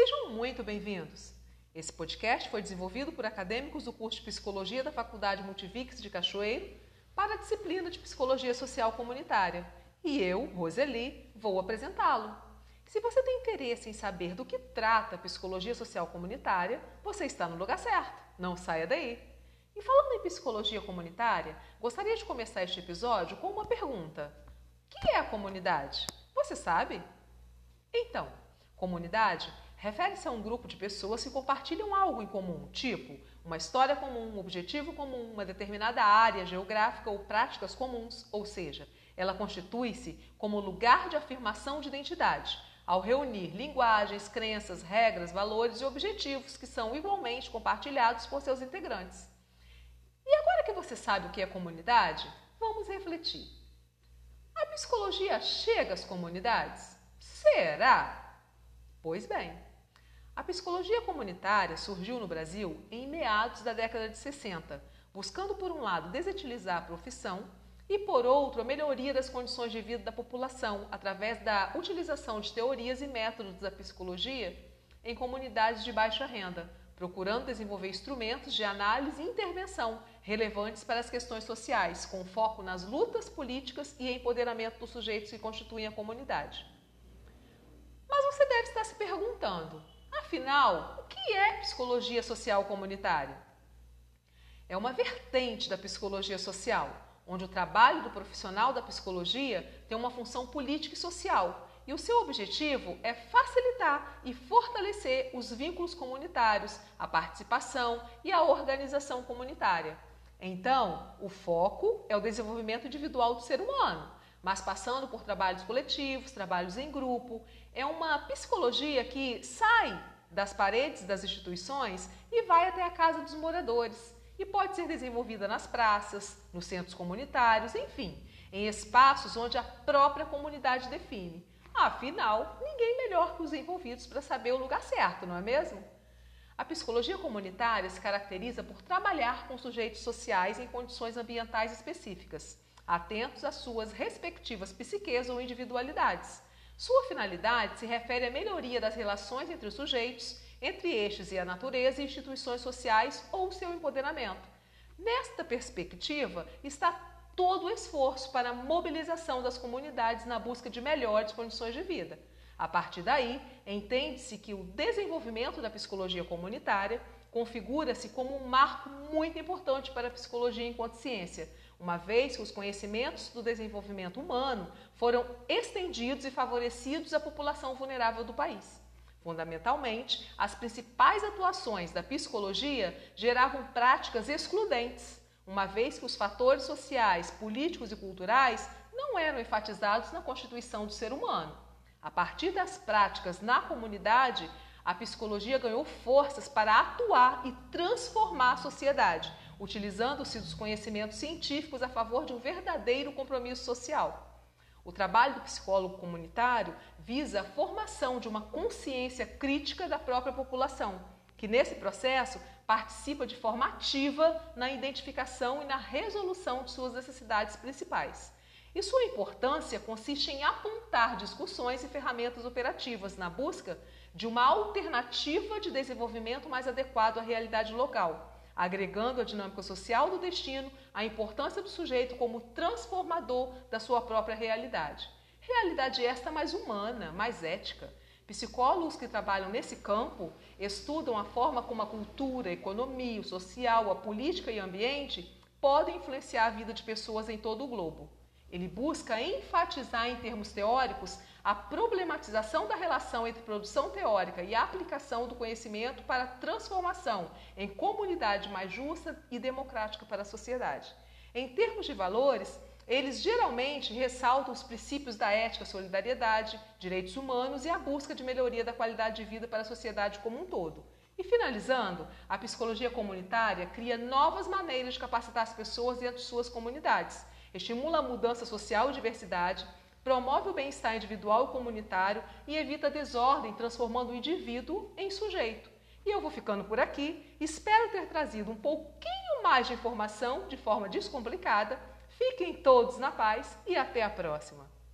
Sejam muito bem-vindos. Esse podcast foi desenvolvido por acadêmicos do curso de Psicologia da Faculdade Multivix de Cachoeiro para a disciplina de Psicologia Social Comunitária. E eu, Roseli, vou apresentá-lo. Se você tem interesse em saber do que trata a Psicologia Social Comunitária, você está no lugar certo. Não saia daí. E falando em psicologia comunitária, gostaria de começar este episódio com uma pergunta: O que é a comunidade? Você sabe? Então, comunidade refere-se a um grupo de pessoas que compartilham algo em comum, tipo uma história comum, um objetivo comum, uma determinada área geográfica ou práticas comuns, ou seja, ela constitui-se como lugar de afirmação de identidade, ao reunir linguagens, crenças, regras, valores e objetivos que são igualmente compartilhados por seus integrantes. E agora que você sabe o que é comunidade, vamos refletir. A psicologia chega às comunidades? Será? Pois bem, a psicologia comunitária surgiu no Brasil em meados da década de 60, buscando, por um lado, desutilizar a profissão e, por outro, a melhoria das condições de vida da população através da utilização de teorias e métodos da psicologia em comunidades de baixa renda, procurando desenvolver instrumentos de análise e intervenção relevantes para as questões sociais, com foco nas lutas políticas e empoderamento dos sujeitos que constituem a comunidade. Mas você deve estar se perguntando: Afinal, o que é psicologia social comunitária? É uma vertente da psicologia social, onde o trabalho do profissional da psicologia tem uma função política e social, e o seu objetivo é facilitar e fortalecer os vínculos comunitários, a participação e a organização comunitária. Então, o foco é o desenvolvimento individual do ser humano, mas passando por trabalhos coletivos, trabalhos em grupo. É uma psicologia que sai das paredes das instituições e vai até a casa dos moradores. E pode ser desenvolvida nas praças, nos centros comunitários, enfim, em espaços onde a própria comunidade define. Afinal, ninguém melhor que os envolvidos para saber o lugar certo, não é mesmo? A psicologia comunitária se caracteriza por trabalhar com sujeitos sociais em condições ambientais específicas atentos às suas respectivas psiques ou individualidades. Sua finalidade se refere à melhoria das relações entre os sujeitos, entre estes e a natureza e instituições sociais ou seu empoderamento. Nesta perspectiva está todo o esforço para a mobilização das comunidades na busca de melhores condições de vida. A partir daí, entende-se que o desenvolvimento da psicologia comunitária configura-se como um marco muito importante para a psicologia enquanto ciência, uma vez que os conhecimentos do desenvolvimento humano foram estendidos e favorecidos à população vulnerável do país. Fundamentalmente, as principais atuações da psicologia geravam práticas excludentes, uma vez que os fatores sociais, políticos e culturais não eram enfatizados na constituição do ser humano. A partir das práticas na comunidade, a psicologia ganhou forças para atuar e transformar a sociedade, utilizando-se dos conhecimentos científicos a favor de um verdadeiro compromisso social. O trabalho do psicólogo comunitário visa a formação de uma consciência crítica da própria população, que nesse processo participa de forma ativa na identificação e na resolução de suas necessidades principais. E sua importância consiste em apontar discussões e ferramentas operativas na busca de uma alternativa de desenvolvimento mais adequado à realidade local agregando a dinâmica social do destino, a importância do sujeito como transformador da sua própria realidade. Realidade esta mais humana, mais ética. Psicólogos que trabalham nesse campo estudam a forma como a cultura, a economia, o social, a política e o ambiente podem influenciar a vida de pessoas em todo o globo. Ele busca enfatizar em termos teóricos a problematização da relação entre produção teórica e aplicação do conhecimento para transformação em comunidade mais justa e democrática para a sociedade. Em termos de valores, eles geralmente ressaltam os princípios da ética, solidariedade, direitos humanos e a busca de melhoria da qualidade de vida para a sociedade como um todo. E finalizando, a psicologia comunitária cria novas maneiras de capacitar as pessoas dentro de suas comunidades, estimula a mudança social e diversidade, promove o bem-estar individual e comunitário e evita desordem, transformando o indivíduo em sujeito. E eu vou ficando por aqui. Espero ter trazido um pouquinho mais de informação de forma descomplicada. Fiquem todos na paz e até a próxima!